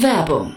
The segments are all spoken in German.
Werbung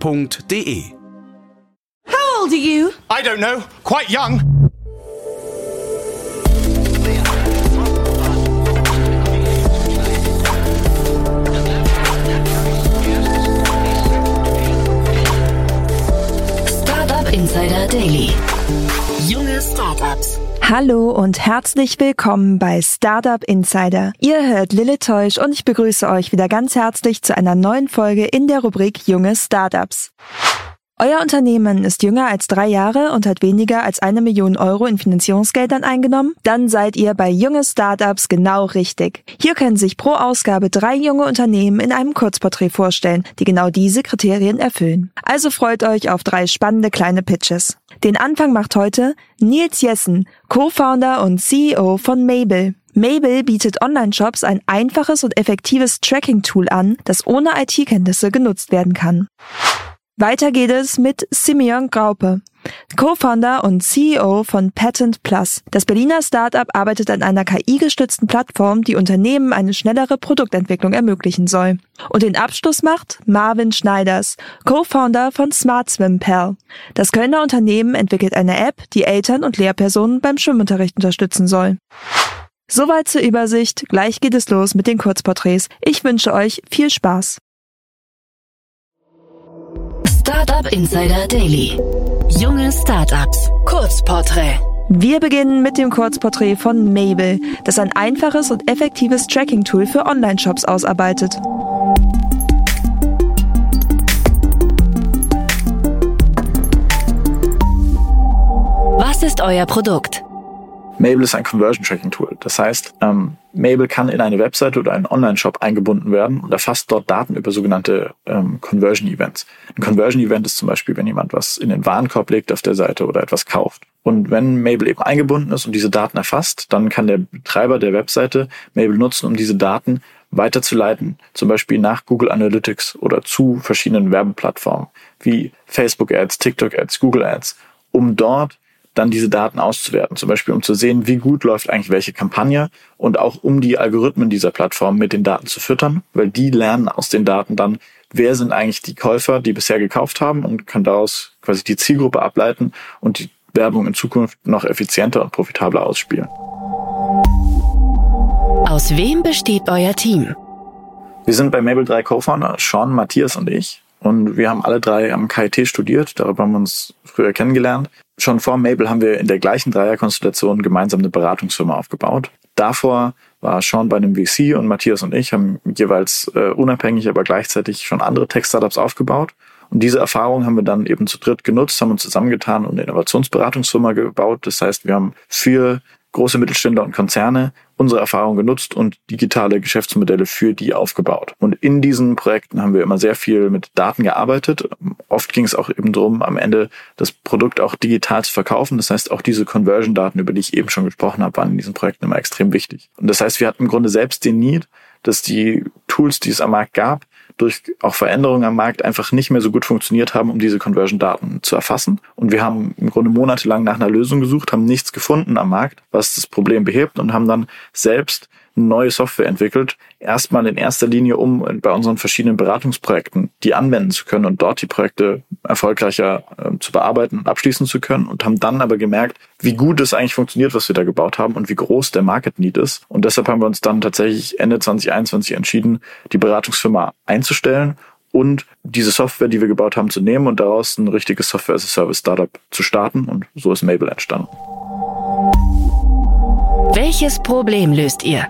www.ftf.de. How old are you? I don't know. Quite young. Startup Insider Daily. Junge Startups. Hallo und herzlich willkommen bei Startup Insider. Ihr hört Lille Teusch und ich begrüße euch wieder ganz herzlich zu einer neuen Folge in der Rubrik Junge Startups. Euer Unternehmen ist jünger als drei Jahre und hat weniger als eine Million Euro in Finanzierungsgeldern eingenommen? Dann seid ihr bei Junge Startups genau richtig. Hier können sich pro Ausgabe drei junge Unternehmen in einem Kurzporträt vorstellen, die genau diese Kriterien erfüllen. Also freut euch auf drei spannende kleine Pitches. Den Anfang macht heute Nils Jessen, Co-Founder und CEO von Mabel. Mabel bietet Online-Shops ein einfaches und effektives Tracking-Tool an, das ohne IT-Kenntnisse genutzt werden kann. Weiter geht es mit Simeon Graupe, Co-Founder und CEO von Patent Plus. Das Berliner Startup arbeitet an einer KI-gestützten Plattform, die Unternehmen eine schnellere Produktentwicklung ermöglichen soll. Und den Abschluss macht Marvin Schneiders, Co-Founder von Smart Swim Pal. Das Kölner Unternehmen entwickelt eine App, die Eltern und Lehrpersonen beim Schwimmunterricht unterstützen soll. Soweit zur Übersicht. Gleich geht es los mit den Kurzporträts. Ich wünsche euch viel Spaß. Startup Insider Daily. Junge Startups. Kurzporträt. Wir beginnen mit dem Kurzporträt von Mabel, das ein einfaches und effektives Tracking-Tool für Online-Shops ausarbeitet. Was ist euer Produkt? Mabel ist ein Conversion Tracking Tool. Das heißt, ähm, Mabel kann in eine Webseite oder einen Online-Shop eingebunden werden und erfasst dort Daten über sogenannte ähm, Conversion Events. Ein Conversion Event ist zum Beispiel, wenn jemand was in den Warenkorb legt auf der Seite oder etwas kauft. Und wenn Mabel eben eingebunden ist und diese Daten erfasst, dann kann der Betreiber der Webseite Mabel nutzen, um diese Daten weiterzuleiten, zum Beispiel nach Google Analytics oder zu verschiedenen Werbeplattformen wie Facebook Ads, TikTok Ads, Google Ads, um dort dann diese Daten auszuwerten. Zum Beispiel, um zu sehen, wie gut läuft eigentlich welche Kampagne und auch um die Algorithmen dieser Plattform mit den Daten zu füttern, weil die lernen aus den Daten dann, wer sind eigentlich die Käufer, die bisher gekauft haben und kann daraus quasi die Zielgruppe ableiten und die Werbung in Zukunft noch effizienter und profitabler ausspielen. Aus wem besteht euer Team? Wir sind bei Mabel drei Co-Founder, Sean, Matthias und ich. Und wir haben alle drei am KIT studiert, darüber haben wir uns früher kennengelernt. Schon vor Mabel haben wir in der gleichen Dreierkonstellation gemeinsam eine Beratungsfirma aufgebaut. Davor war Sean bei einem VC und Matthias und ich haben jeweils äh, unabhängig, aber gleichzeitig schon andere Tech-Startups aufgebaut. Und diese Erfahrung haben wir dann eben zu dritt genutzt, haben uns zusammengetan und eine Innovationsberatungsfirma gebaut. Das heißt, wir haben für große Mittelständler und Konzerne unsere Erfahrung genutzt und digitale Geschäftsmodelle für die aufgebaut. Und in diesen Projekten haben wir immer sehr viel mit Daten gearbeitet. Oft ging es auch eben darum, am Ende das Produkt auch digital zu verkaufen. Das heißt, auch diese Conversion-Daten, über die ich eben schon gesprochen habe, waren in diesen Projekten immer extrem wichtig. Und das heißt, wir hatten im Grunde selbst den Need, dass die Tools, die es am Markt gab, durch auch Veränderungen am Markt einfach nicht mehr so gut funktioniert haben, um diese Conversion-Daten zu erfassen. Und wir haben im Grunde monatelang nach einer Lösung gesucht, haben nichts gefunden am Markt, was das Problem behebt und haben dann selbst neue Software entwickelt, erstmal in erster Linie, um bei unseren verschiedenen Beratungsprojekten die anwenden zu können und dort die Projekte erfolgreicher äh, zu bearbeiten und abschließen zu können und haben dann aber gemerkt, wie gut es eigentlich funktioniert, was wir da gebaut haben und wie groß der Market Need ist. Und deshalb haben wir uns dann tatsächlich Ende 2021 entschieden, die Beratungsfirma einzustellen und diese Software, die wir gebaut haben, zu nehmen und daraus ein richtiges Software-as-a-Service-Startup zu starten. Und so ist Mabel entstanden. Welches Problem löst ihr?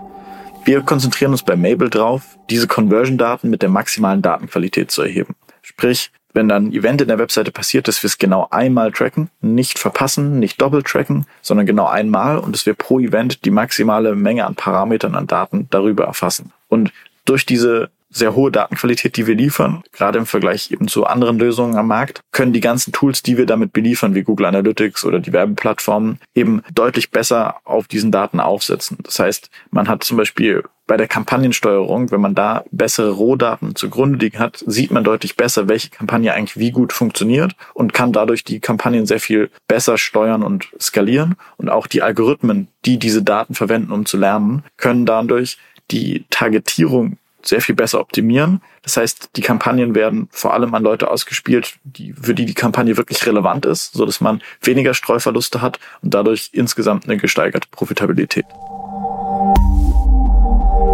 Wir konzentrieren uns bei Mabel drauf, diese Conversion-Daten mit der maximalen Datenqualität zu erheben. Sprich, wenn dann ein Event in der Webseite passiert, dass wir es genau einmal tracken, nicht verpassen, nicht doppelt tracken, sondern genau einmal und dass wir pro Event die maximale Menge an Parametern an Daten darüber erfassen. Und durch diese sehr hohe Datenqualität, die wir liefern, gerade im Vergleich eben zu anderen Lösungen am Markt, können die ganzen Tools, die wir damit beliefern, wie Google Analytics oder die Werbeplattformen, eben deutlich besser auf diesen Daten aufsetzen. Das heißt, man hat zum Beispiel bei der Kampagnensteuerung, wenn man da bessere Rohdaten zugrunde liegen hat, sieht man deutlich besser, welche Kampagne eigentlich wie gut funktioniert und kann dadurch die Kampagnen sehr viel besser steuern und skalieren. Und auch die Algorithmen, die diese Daten verwenden, um zu lernen, können dadurch die Targetierung sehr viel besser optimieren. Das heißt, die Kampagnen werden vor allem an Leute ausgespielt, die, für die die Kampagne wirklich relevant ist, so dass man weniger Streuverluste hat und dadurch insgesamt eine gesteigerte Profitabilität.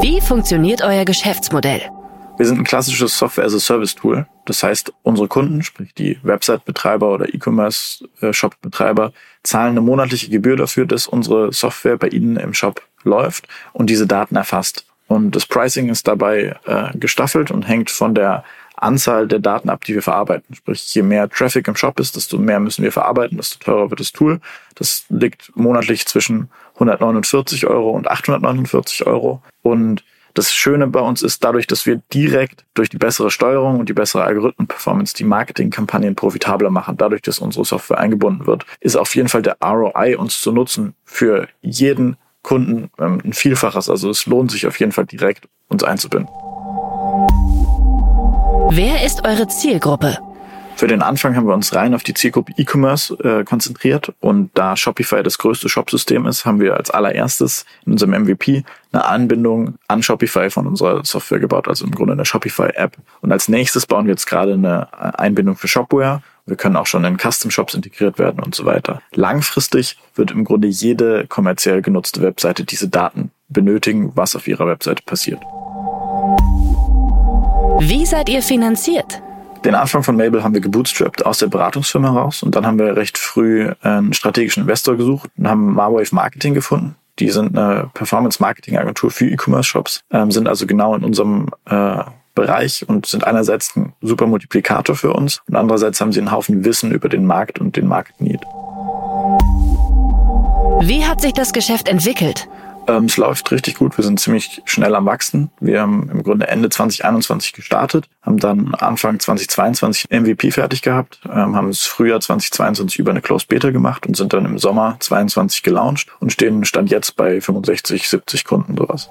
Wie funktioniert euer Geschäftsmodell? Wir sind ein klassisches Software-as-a-Service-Tool. Das heißt, unsere Kunden, sprich die Website-Betreiber oder E-Commerce-Shop-Betreiber, zahlen eine monatliche Gebühr dafür, dass unsere Software bei ihnen im Shop läuft und diese Daten erfasst. Und das Pricing ist dabei äh, gestaffelt und hängt von der Anzahl der Daten ab, die wir verarbeiten. Sprich, je mehr Traffic im Shop ist, desto mehr müssen wir verarbeiten, desto teurer wird das Tool. Das liegt monatlich zwischen 149 Euro und 849 Euro. Und das Schöne bei uns ist dadurch, dass wir direkt durch die bessere Steuerung und die bessere Algorithmenperformance die Marketingkampagnen profitabler machen, dadurch, dass unsere Software eingebunden wird, ist auf jeden Fall der ROI uns zu nutzen für jeden Kunden ähm, ein Vielfaches. Also es lohnt sich auf jeden Fall direkt, uns einzubinden. Wer ist eure Zielgruppe? Für den Anfang haben wir uns rein auf die Zielgruppe E-Commerce äh, konzentriert und da Shopify das größte Shopsystem ist, haben wir als allererstes in unserem MVP eine Anbindung an Shopify von unserer Software gebaut, also im Grunde eine Shopify-App. Und als nächstes bauen wir jetzt gerade eine Einbindung für Shopware. Wir können auch schon in Custom-Shops integriert werden und so weiter. Langfristig wird im Grunde jede kommerziell genutzte Webseite diese Daten benötigen, was auf ihrer Webseite passiert. Wie seid ihr finanziert? Den Anfang von Mabel haben wir gebootstrapped aus der Beratungsfirma raus und dann haben wir recht früh einen strategischen Investor gesucht und haben Marwave Marketing gefunden. Die sind eine Performance-Marketing-Agentur für E-Commerce-Shops, ähm, sind also genau in unserem äh, Bereich und sind einerseits ein super Multiplikator für uns und andererseits haben sie einen Haufen Wissen über den Markt und den Markt-Need. Wie hat sich das Geschäft entwickelt? Ähm, es läuft richtig gut. Wir sind ziemlich schnell am Wachsen. Wir haben im Grunde Ende 2021 gestartet, haben dann Anfang 2022 MVP fertig gehabt, ähm, haben es Frühjahr 2022 über eine Closed Beta gemacht und sind dann im Sommer 22 gelauncht und stehen Stand jetzt bei 65, 70 Kunden sowas.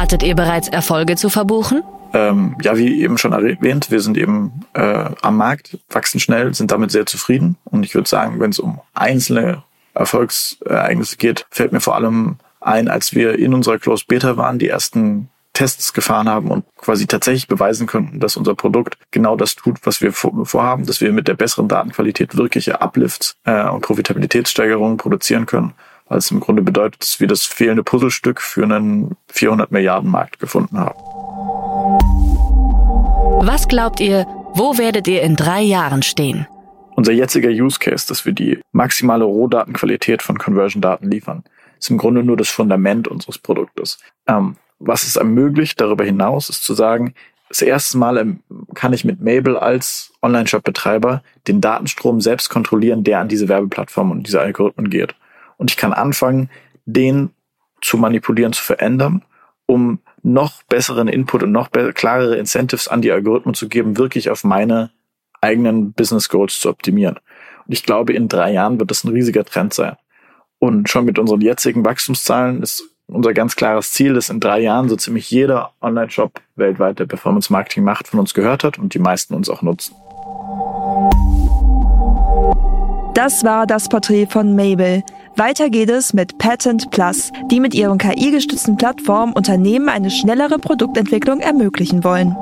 Hattet ihr bereits Erfolge zu verbuchen? Ähm, ja, wie eben schon erwähnt, wir sind eben äh, am Markt, wachsen schnell, sind damit sehr zufrieden. Und ich würde sagen, wenn es um einzelne Erfolgsereignisse geht, fällt mir vor allem ein, als wir in unserer Closed Beta waren, die ersten Tests gefahren haben und quasi tatsächlich beweisen könnten, dass unser Produkt genau das tut, was wir vorhaben, dass wir mit der besseren Datenqualität wirkliche Uplifts äh, und Profitabilitätssteigerungen produzieren können, es im Grunde bedeutet, dass wir das fehlende Puzzlestück für einen 400 Milliarden Markt gefunden haben. Was glaubt ihr, wo werdet ihr in drei Jahren stehen? Unser jetziger Use Case, dass wir die maximale Rohdatenqualität von Conversion-Daten liefern, ist im Grunde nur das Fundament unseres Produktes. Ähm, was es ermöglicht, darüber hinaus, ist zu sagen, das erste Mal ähm, kann ich mit Mabel als Online-Shop-Betreiber den Datenstrom selbst kontrollieren, der an diese Werbeplattform und diese Algorithmen geht. Und ich kann anfangen, den zu manipulieren, zu verändern, um noch besseren Input und noch klarere Incentives an die Algorithmen zu geben, wirklich auf meine eigenen Business Goals zu optimieren. Und ich glaube, in drei Jahren wird das ein riesiger Trend sein. Und schon mit unseren jetzigen Wachstumszahlen ist unser ganz klares Ziel, dass in drei Jahren so ziemlich jeder Online-Shop weltweit, der Performance Marketing macht, von uns gehört hat und die meisten uns auch nutzen. Das war das Porträt von Mabel. Weiter geht es mit Patent Plus, die mit ihren KI-gestützten Plattformen Unternehmen eine schnellere Produktentwicklung ermöglichen wollen.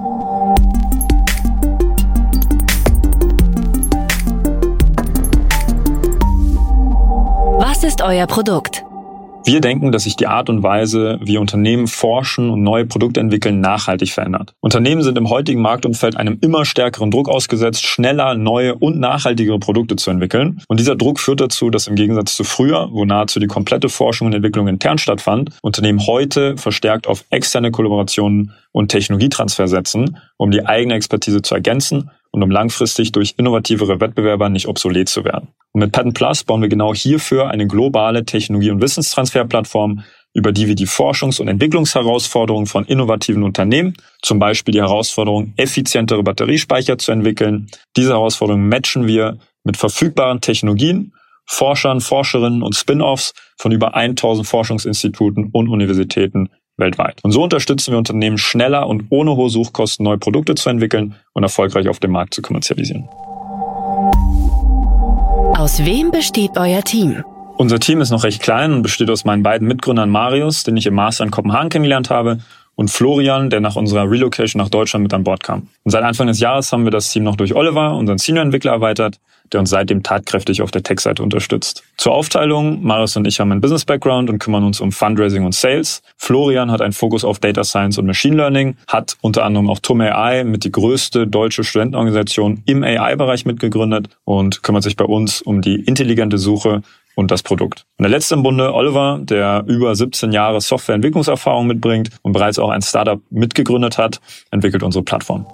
Was ist euer Produkt? Wir denken, dass sich die Art und Weise, wie Unternehmen forschen und neue Produkte entwickeln, nachhaltig verändert. Unternehmen sind im heutigen Marktumfeld einem immer stärkeren Druck ausgesetzt, schneller neue und nachhaltigere Produkte zu entwickeln. Und dieser Druck führt dazu, dass im Gegensatz zu früher, wo nahezu die komplette Forschung und Entwicklung intern stattfand, Unternehmen heute verstärkt auf externe Kollaborationen und Technologietransfer setzen, um die eigene Expertise zu ergänzen und um langfristig durch innovativere Wettbewerber nicht obsolet zu werden. Und mit Patent Plus bauen wir genau hierfür eine globale Technologie- und Wissenstransferplattform, über die wir die Forschungs- und Entwicklungsherausforderungen von innovativen Unternehmen, zum Beispiel die Herausforderung, effizientere Batteriespeicher zu entwickeln. Diese Herausforderungen matchen wir mit verfügbaren Technologien, Forschern, Forscherinnen und Spin-offs von über 1000 Forschungsinstituten und Universitäten weltweit. Und so unterstützen wir Unternehmen schneller und ohne hohe Suchkosten neue Produkte zu entwickeln und erfolgreich auf dem Markt zu kommerzialisieren. Aus wem besteht euer Team? Unser Team ist noch recht klein und besteht aus meinen beiden Mitgründern Marius, den ich im Master in Kopenhagen kennengelernt habe, und Florian, der nach unserer Relocation nach Deutschland mit an Bord kam. Und seit Anfang des Jahres haben wir das Team noch durch Oliver, unseren Senior-Entwickler, erweitert, der uns seitdem tatkräftig auf der Tech-Seite unterstützt. Zur Aufteilung, Marius und ich haben einen Business-Background und kümmern uns um Fundraising und Sales. Florian hat einen Fokus auf Data Science und Machine Learning, hat unter anderem auch TUM AI mit die größte deutsche Studentenorganisation im AI-Bereich mitgegründet und kümmert sich bei uns um die intelligente Suche und das Produkt. Und der letzte im Bunde, Oliver, der über 17 Jahre Softwareentwicklungserfahrung mitbringt und bereits auch ein Startup mitgegründet hat, entwickelt unsere Plattform.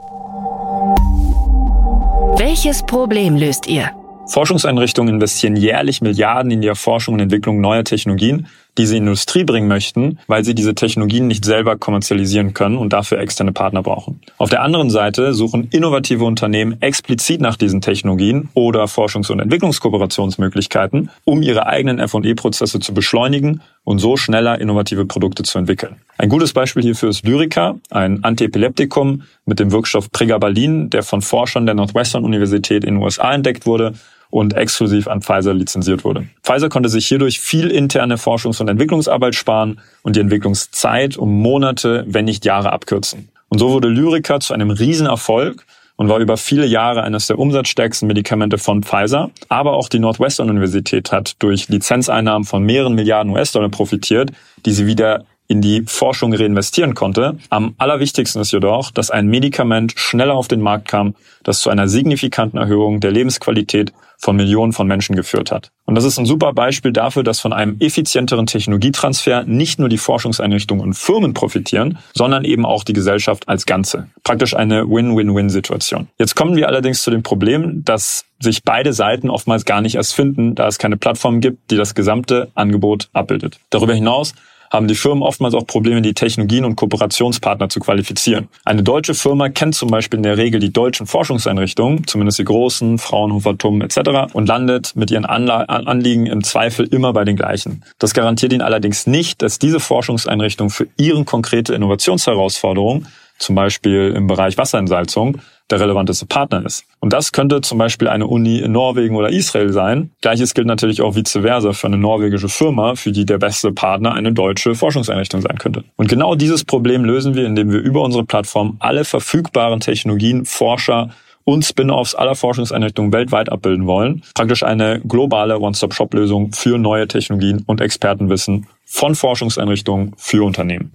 Welches Problem löst ihr? Forschungseinrichtungen investieren jährlich Milliarden in die Erforschung und Entwicklung neuer Technologien, die sie Industrie bringen möchten, weil sie diese Technologien nicht selber kommerzialisieren können und dafür externe Partner brauchen. Auf der anderen Seite suchen innovative Unternehmen explizit nach diesen Technologien oder Forschungs- und Entwicklungskooperationsmöglichkeiten, um ihre eigenen F&E-Prozesse zu beschleunigen und so schneller innovative Produkte zu entwickeln. Ein gutes Beispiel hierfür ist Lyrica, ein Antiepileptikum mit dem Wirkstoff Pregabalin, der von Forschern der Northwestern Universität in den USA entdeckt wurde und exklusiv an Pfizer lizenziert wurde. Pfizer konnte sich hierdurch viel interne Forschungs- und Entwicklungsarbeit sparen und die Entwicklungszeit um Monate, wenn nicht Jahre abkürzen. Und so wurde Lyrica zu einem Riesenerfolg und war über viele Jahre eines der umsatzstärksten Medikamente von Pfizer. Aber auch die Northwestern Universität hat durch Lizenzeinnahmen von mehreren Milliarden US-Dollar profitiert, die sie wieder in die Forschung reinvestieren konnte. Am allerwichtigsten ist jedoch, dass ein Medikament schneller auf den Markt kam, das zu einer signifikanten Erhöhung der Lebensqualität von Millionen von Menschen geführt hat. Und das ist ein super Beispiel dafür, dass von einem effizienteren Technologietransfer nicht nur die Forschungseinrichtungen und Firmen profitieren, sondern eben auch die Gesellschaft als Ganze. Praktisch eine Win-Win-Win-Situation. Jetzt kommen wir allerdings zu dem Problem, dass sich beide Seiten oftmals gar nicht erst finden, da es keine Plattform gibt, die das gesamte Angebot abbildet. Darüber hinaus haben die Firmen oftmals auch Probleme, die Technologien und Kooperationspartner zu qualifizieren. Eine deutsche Firma kennt zum Beispiel in der Regel die deutschen Forschungseinrichtungen, zumindest die großen, Fraunhofer, TUM etc. und landet mit ihren Anliegen im Zweifel immer bei den gleichen. Das garantiert ihnen allerdings nicht, dass diese Forschungseinrichtung für ihren konkrete Innovationsherausforderung zum Beispiel im Bereich Wasserentsalzung, der relevanteste Partner ist. Und das könnte zum Beispiel eine Uni in Norwegen oder Israel sein. Gleiches gilt natürlich auch vice versa für eine norwegische Firma, für die der beste Partner eine deutsche Forschungseinrichtung sein könnte. Und genau dieses Problem lösen wir, indem wir über unsere Plattform alle verfügbaren Technologien, Forscher, und Spin-offs aller Forschungseinrichtungen weltweit abbilden wollen. Praktisch eine globale One-Stop-Shop-Lösung für neue Technologien und Expertenwissen von Forschungseinrichtungen für Unternehmen.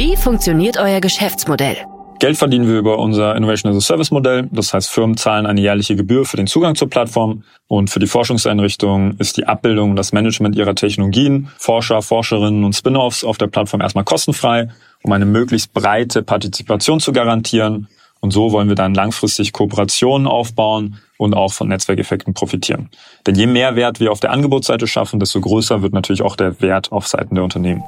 Wie funktioniert euer Geschäftsmodell? Geld verdienen wir über unser Innovation as a Service Modell. Das heißt, Firmen zahlen eine jährliche Gebühr für den Zugang zur Plattform. Und für die Forschungseinrichtung ist die Abbildung und das Management ihrer Technologien, Forscher, Forscherinnen und Spin-offs auf der Plattform erstmal kostenfrei, um eine möglichst breite Partizipation zu garantieren. Und so wollen wir dann langfristig Kooperationen aufbauen und auch von Netzwerkeffekten profitieren. Denn je mehr Wert wir auf der Angebotsseite schaffen, desto größer wird natürlich auch der Wert auf Seiten der Unternehmen.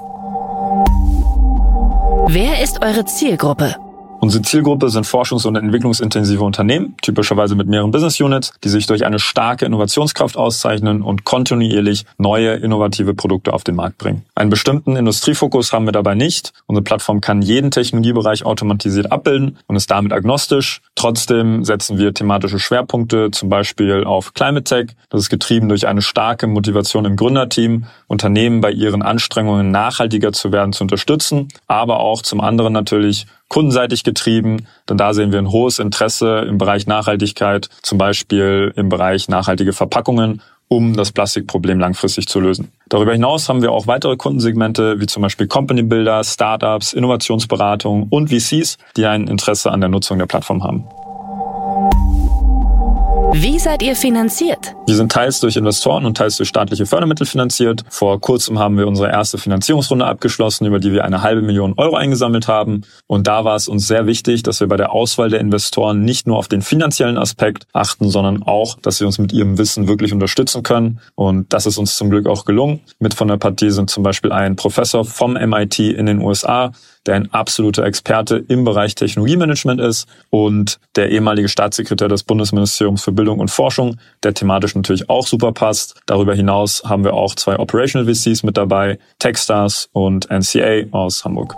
Wer ist eure Zielgruppe? Unsere Zielgruppe sind forschungs- und entwicklungsintensive Unternehmen, typischerweise mit mehreren Business Units, die sich durch eine starke Innovationskraft auszeichnen und kontinuierlich neue innovative Produkte auf den Markt bringen. Einen bestimmten Industriefokus haben wir dabei nicht. Unsere Plattform kann jeden Technologiebereich automatisiert abbilden und ist damit agnostisch. Trotzdem setzen wir thematische Schwerpunkte, zum Beispiel auf Climate Tech. Das ist getrieben durch eine starke Motivation im Gründerteam, Unternehmen bei ihren Anstrengungen nachhaltiger zu werden zu unterstützen, aber auch zum anderen natürlich kundenseitig getrieben, denn da sehen wir ein hohes Interesse im Bereich Nachhaltigkeit, zum Beispiel im Bereich nachhaltige Verpackungen, um das Plastikproblem langfristig zu lösen. Darüber hinaus haben wir auch weitere Kundensegmente, wie zum Beispiel Company Builder, Startups, Innovationsberatung und VCs, die ein Interesse an der Nutzung der Plattform haben. Wie seid ihr finanziert? Wir sind teils durch Investoren und teils durch staatliche Fördermittel finanziert. Vor kurzem haben wir unsere erste Finanzierungsrunde abgeschlossen, über die wir eine halbe Million Euro eingesammelt haben. Und da war es uns sehr wichtig, dass wir bei der Auswahl der Investoren nicht nur auf den finanziellen Aspekt achten, sondern auch, dass sie uns mit ihrem Wissen wirklich unterstützen können. Und das ist uns zum Glück auch gelungen. Mit von der Partie sind zum Beispiel ein Professor vom MIT in den USA, der ein absoluter Experte im Bereich Technologiemanagement ist und der ehemalige Staatssekretär des Bundesministeriums für Bildung und Forschung, der thematisch natürlich auch super passt. Darüber hinaus haben wir auch zwei Operational VCs mit dabei, Techstars und NCA aus Hamburg.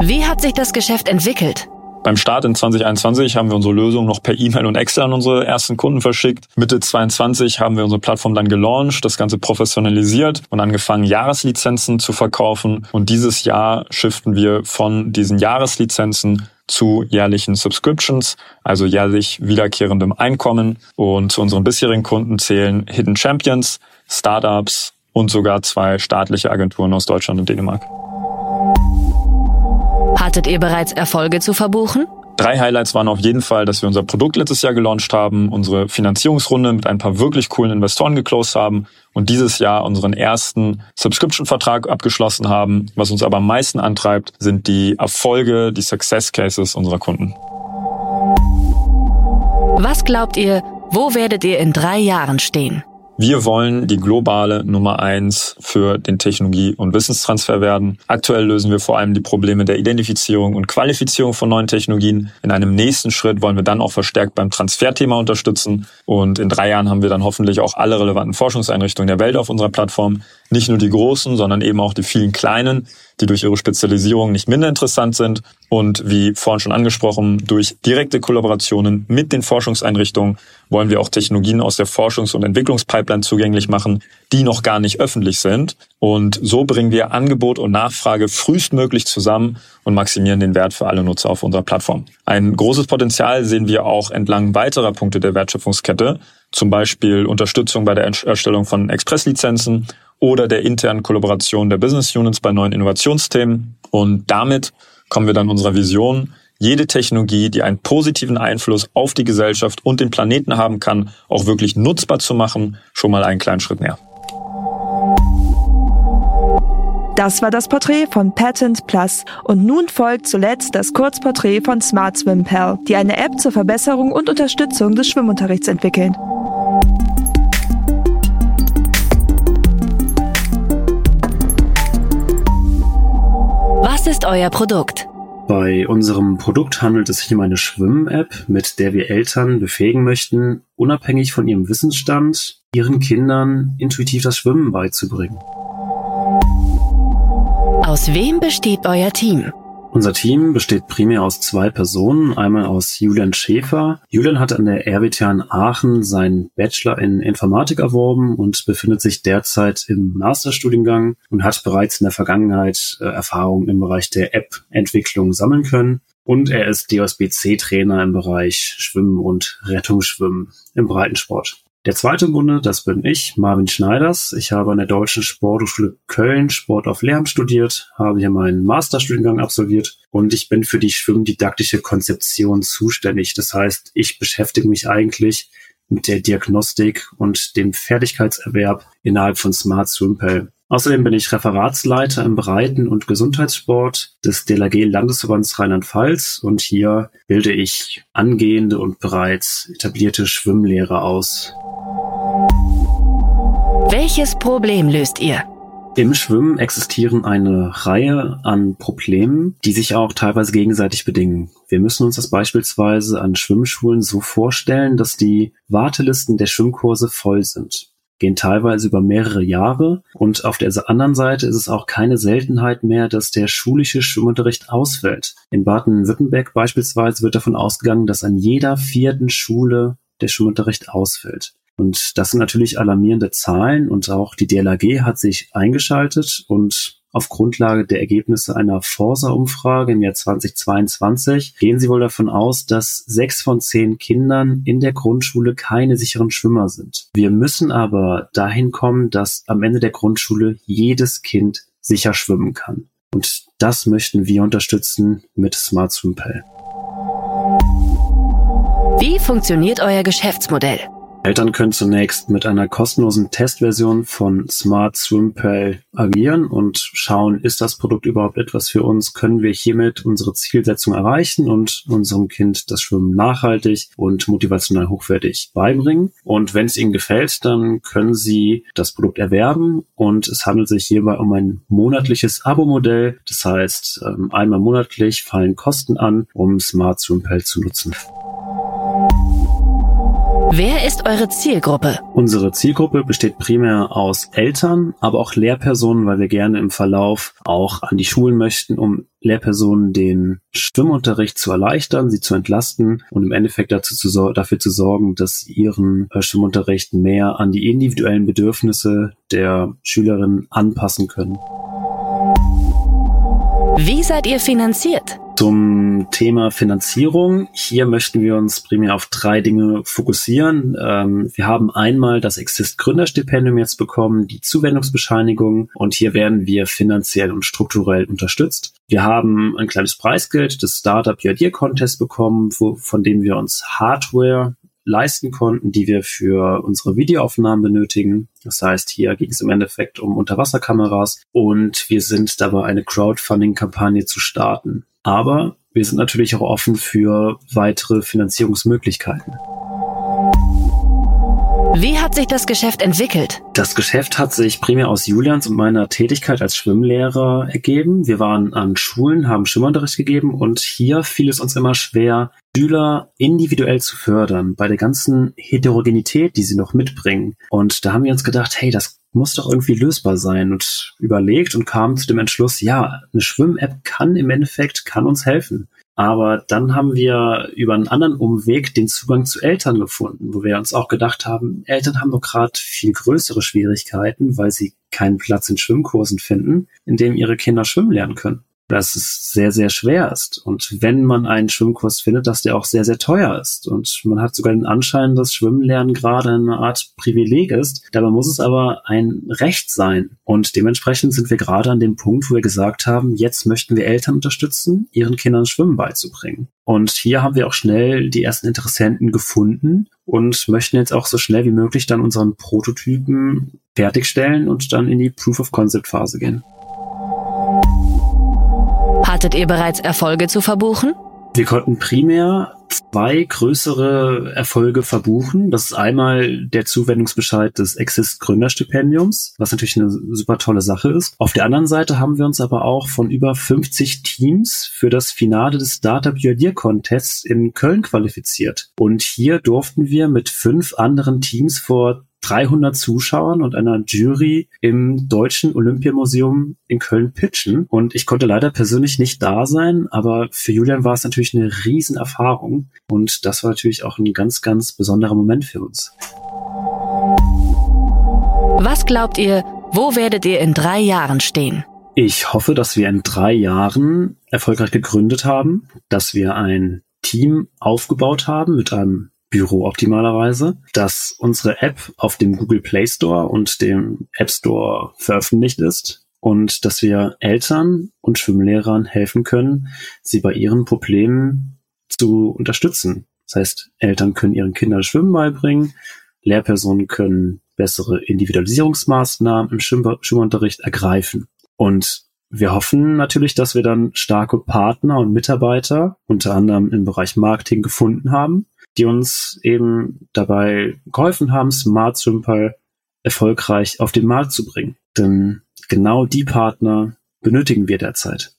Wie hat sich das Geschäft entwickelt? Beim Start in 2021 haben wir unsere Lösung noch per E-Mail und Excel an unsere ersten Kunden verschickt. Mitte 22 haben wir unsere Plattform dann gelauncht, das Ganze professionalisiert und angefangen, Jahreslizenzen zu verkaufen. Und dieses Jahr shiften wir von diesen Jahreslizenzen zu jährlichen Subscriptions, also jährlich wiederkehrendem Einkommen. Und zu unseren bisherigen Kunden zählen Hidden Champions, Startups und sogar zwei staatliche Agenturen aus Deutschland und Dänemark. Hattet ihr bereits Erfolge zu verbuchen? Drei Highlights waren auf jeden Fall, dass wir unser Produkt letztes Jahr gelauncht haben, unsere Finanzierungsrunde mit ein paar wirklich coolen Investoren geclosed haben und dieses Jahr unseren ersten Subscription-Vertrag abgeschlossen haben. Was uns aber am meisten antreibt, sind die Erfolge, die Success Cases unserer Kunden. Was glaubt ihr, wo werdet ihr in drei Jahren stehen? Wir wollen die globale Nummer eins für den Technologie- und Wissenstransfer werden. Aktuell lösen wir vor allem die Probleme der Identifizierung und Qualifizierung von neuen Technologien. In einem nächsten Schritt wollen wir dann auch verstärkt beim Transferthema unterstützen. Und in drei Jahren haben wir dann hoffentlich auch alle relevanten Forschungseinrichtungen der Welt auf unserer Plattform. Nicht nur die großen, sondern eben auch die vielen kleinen, die durch ihre Spezialisierung nicht minder interessant sind und wie vorhin schon angesprochen, durch direkte Kollaborationen mit den Forschungseinrichtungen wollen wir auch Technologien aus der Forschungs- und Entwicklungspipeline zugänglich machen, die noch gar nicht öffentlich sind. Und so bringen wir Angebot und Nachfrage frühestmöglich zusammen und maximieren den Wert für alle Nutzer auf unserer Plattform. Ein großes Potenzial sehen wir auch entlang weiterer Punkte der Wertschöpfungskette, zum Beispiel Unterstützung bei der Erstellung von Expresslizenzen oder der internen Kollaboration der Business Units bei neuen Innovationsthemen. Und damit kommen wir dann unserer Vision, jede Technologie, die einen positiven Einfluss auf die Gesellschaft und den Planeten haben kann, auch wirklich nutzbar zu machen, schon mal einen kleinen Schritt näher. Das war das Porträt von Patent Plus und nun folgt zuletzt das Kurzporträt von Smart Swim Pal, die eine App zur Verbesserung und Unterstützung des Schwimmunterrichts entwickeln. Ist euer Produkt? Bei unserem Produkt handelt es sich um eine Schwimm-App, mit der wir Eltern befähigen möchten, unabhängig von ihrem Wissensstand, ihren Kindern intuitiv das Schwimmen beizubringen. Aus wem besteht euer Team? Unser Team besteht primär aus zwei Personen. Einmal aus Julian Schäfer. Julian hat an der RWTH in Aachen seinen Bachelor in Informatik erworben und befindet sich derzeit im Masterstudiengang und hat bereits in der Vergangenheit äh, Erfahrungen im Bereich der App-Entwicklung sammeln können. Und er ist DOSB-C-Trainer im Bereich Schwimmen und Rettungsschwimmen im Breitensport. Der zweite im Bunde, das bin ich, Marvin Schneiders. Ich habe an der Deutschen Sporthochschule Köln Sport auf Lehramt studiert, habe hier meinen Masterstudiengang absolviert und ich bin für die schwimmdidaktische Konzeption zuständig. Das heißt, ich beschäftige mich eigentlich mit der Diagnostik und dem Fertigkeitserwerb innerhalb von Smart Swimpel. Außerdem bin ich Referatsleiter im Breiten- und Gesundheitssport des DLRG Landesverbands Rheinland-Pfalz und hier bilde ich angehende und bereits etablierte Schwimmlehrer aus. Welches Problem löst ihr? Im Schwimmen existieren eine Reihe an Problemen, die sich auch teilweise gegenseitig bedingen. Wir müssen uns das beispielsweise an Schwimmschulen so vorstellen, dass die Wartelisten der Schwimmkurse voll sind gehen teilweise über mehrere Jahre. Und auf der anderen Seite ist es auch keine Seltenheit mehr, dass der schulische Schwimmunterricht ausfällt. In Baden-Württemberg beispielsweise wird davon ausgegangen, dass an jeder vierten Schule der Schwimmunterricht ausfällt. Und das sind natürlich alarmierende Zahlen und auch die DLAG hat sich eingeschaltet und auf Grundlage der Ergebnisse einer Forsa-Umfrage im Jahr 2022 gehen sie wohl davon aus, dass sechs von zehn Kindern in der Grundschule keine sicheren Schwimmer sind. Wir müssen aber dahin kommen, dass am Ende der Grundschule jedes Kind sicher schwimmen kann. Und das möchten wir unterstützen mit Smart Swim Pal. Wie funktioniert euer Geschäftsmodell? Eltern können zunächst mit einer kostenlosen Testversion von Smart Swimpel agieren und schauen, ist das Produkt überhaupt etwas für uns? Können wir hiermit unsere Zielsetzung erreichen und unserem Kind das Schwimmen nachhaltig und motivational hochwertig beibringen? Und wenn es ihnen gefällt, dann können sie das Produkt erwerben und es handelt sich hierbei um ein monatliches Abo-Modell. Das heißt, ähm, einmal monatlich fallen Kosten an, um Smart Swimpel zu nutzen. Wer ist eure Zielgruppe? Unsere Zielgruppe besteht primär aus Eltern, aber auch Lehrpersonen, weil wir gerne im Verlauf auch an die Schulen möchten, um Lehrpersonen den Schwimmunterricht zu erleichtern, sie zu entlasten und im Endeffekt dazu zu, dafür zu sorgen, dass sie ihren äh, Schwimmunterricht mehr an die individuellen Bedürfnisse der Schülerinnen anpassen können. Wie seid ihr finanziert? Zum Thema Finanzierung. Hier möchten wir uns primär auf drei Dinge fokussieren. Ähm, wir haben einmal das Exist Gründerstipendium jetzt bekommen, die Zuwendungsbescheinigung und hier werden wir finanziell und strukturell unterstützt. Wir haben ein kleines Preisgeld des Startup Your Idea Contest bekommen, wo, von dem wir uns Hardware leisten konnten, die wir für unsere Videoaufnahmen benötigen. Das heißt, hier ging es im Endeffekt um Unterwasserkameras und wir sind dabei, eine Crowdfunding-Kampagne zu starten. Aber wir sind natürlich auch offen für weitere Finanzierungsmöglichkeiten. Wie hat sich das Geschäft entwickelt? Das Geschäft hat sich primär aus Julians und meiner Tätigkeit als Schwimmlehrer ergeben. Wir waren an Schulen, haben Schwimmunterricht gegeben und hier fiel es uns immer schwer, Schüler individuell zu fördern, bei der ganzen Heterogenität, die sie noch mitbringen. Und da haben wir uns gedacht, hey, das muss doch irgendwie lösbar sein und überlegt und kam zu dem Entschluss, ja, eine Schwimm-App kann im Endeffekt, kann uns helfen. Aber dann haben wir über einen anderen Umweg den Zugang zu Eltern gefunden, wo wir uns auch gedacht haben, Eltern haben doch gerade viel größere Schwierigkeiten, weil sie keinen Platz in Schwimmkursen finden, in dem ihre Kinder schwimmen lernen können dass es sehr, sehr schwer ist. Und wenn man einen Schwimmkurs findet, dass der auch sehr, sehr teuer ist. Und man hat sogar den Anschein, dass Schwimmlernen gerade eine Art Privileg ist. Dabei muss es aber ein Recht sein. Und dementsprechend sind wir gerade an dem Punkt, wo wir gesagt haben, jetzt möchten wir Eltern unterstützen, ihren Kindern Schwimmen beizubringen. Und hier haben wir auch schnell die ersten Interessenten gefunden und möchten jetzt auch so schnell wie möglich dann unseren Prototypen fertigstellen und dann in die Proof of Concept Phase gehen. Hattet ihr bereits Erfolge zu verbuchen? Wir konnten primär zwei größere Erfolge verbuchen. Das ist einmal der Zuwendungsbescheid des Exist Gründerstipendiums, was natürlich eine super tolle Sache ist. Auf der anderen Seite haben wir uns aber auch von über 50 Teams für das Finale des Your Idea Contests in Köln qualifiziert. Und hier durften wir mit fünf anderen Teams vor 300 Zuschauern und einer Jury im Deutschen Olympiamuseum in Köln pitchen. Und ich konnte leider persönlich nicht da sein, aber für Julian war es natürlich eine Riesenerfahrung. Und das war natürlich auch ein ganz, ganz besonderer Moment für uns. Was glaubt ihr, wo werdet ihr in drei Jahren stehen? Ich hoffe, dass wir in drei Jahren erfolgreich gegründet haben, dass wir ein Team aufgebaut haben mit einem Büro optimalerweise, dass unsere App auf dem Google Play Store und dem App Store veröffentlicht ist und dass wir Eltern und Schwimmlehrern helfen können, sie bei ihren Problemen zu unterstützen. Das heißt, Eltern können ihren Kindern Schwimmen beibringen, Lehrpersonen können bessere Individualisierungsmaßnahmen im Schwimmunterricht ergreifen. Und wir hoffen natürlich, dass wir dann starke Partner und Mitarbeiter, unter anderem im Bereich Marketing, gefunden haben, die uns eben dabei geholfen haben, Smart Simple erfolgreich auf den Markt zu bringen. Denn genau die Partner benötigen wir derzeit.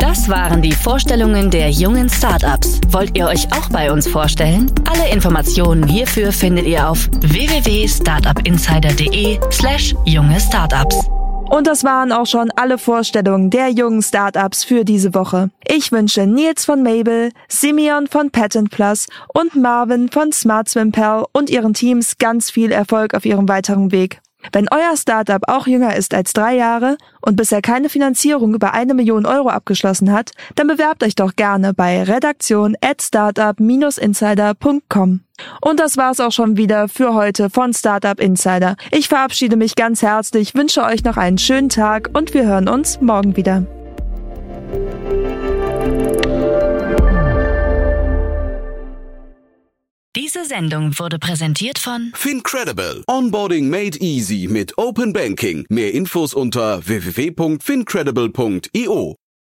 Das waren die Vorstellungen der jungen Startups. Wollt ihr euch auch bei uns vorstellen? Alle Informationen hierfür findet ihr auf www.startupinsider.de slash junge Startups. Und das waren auch schon alle Vorstellungen der jungen Startups für diese Woche. Ich wünsche Nils von Mabel, Simeon von Patent Plus und Marvin von Smart Swim Pal und ihren Teams ganz viel Erfolg auf ihrem weiteren Weg. Wenn euer Startup auch jünger ist als drei Jahre und bisher keine Finanzierung über eine Million Euro abgeschlossen hat, dann bewerbt euch doch gerne bei redaktion at startup-insider.com. Und das war's auch schon wieder für heute von Startup Insider. Ich verabschiede mich ganz herzlich, wünsche euch noch einen schönen Tag und wir hören uns morgen wieder. Diese Sendung wurde präsentiert von Fincredible. Onboarding made easy mit Open Banking. Mehr Infos unter www.fincredible.io.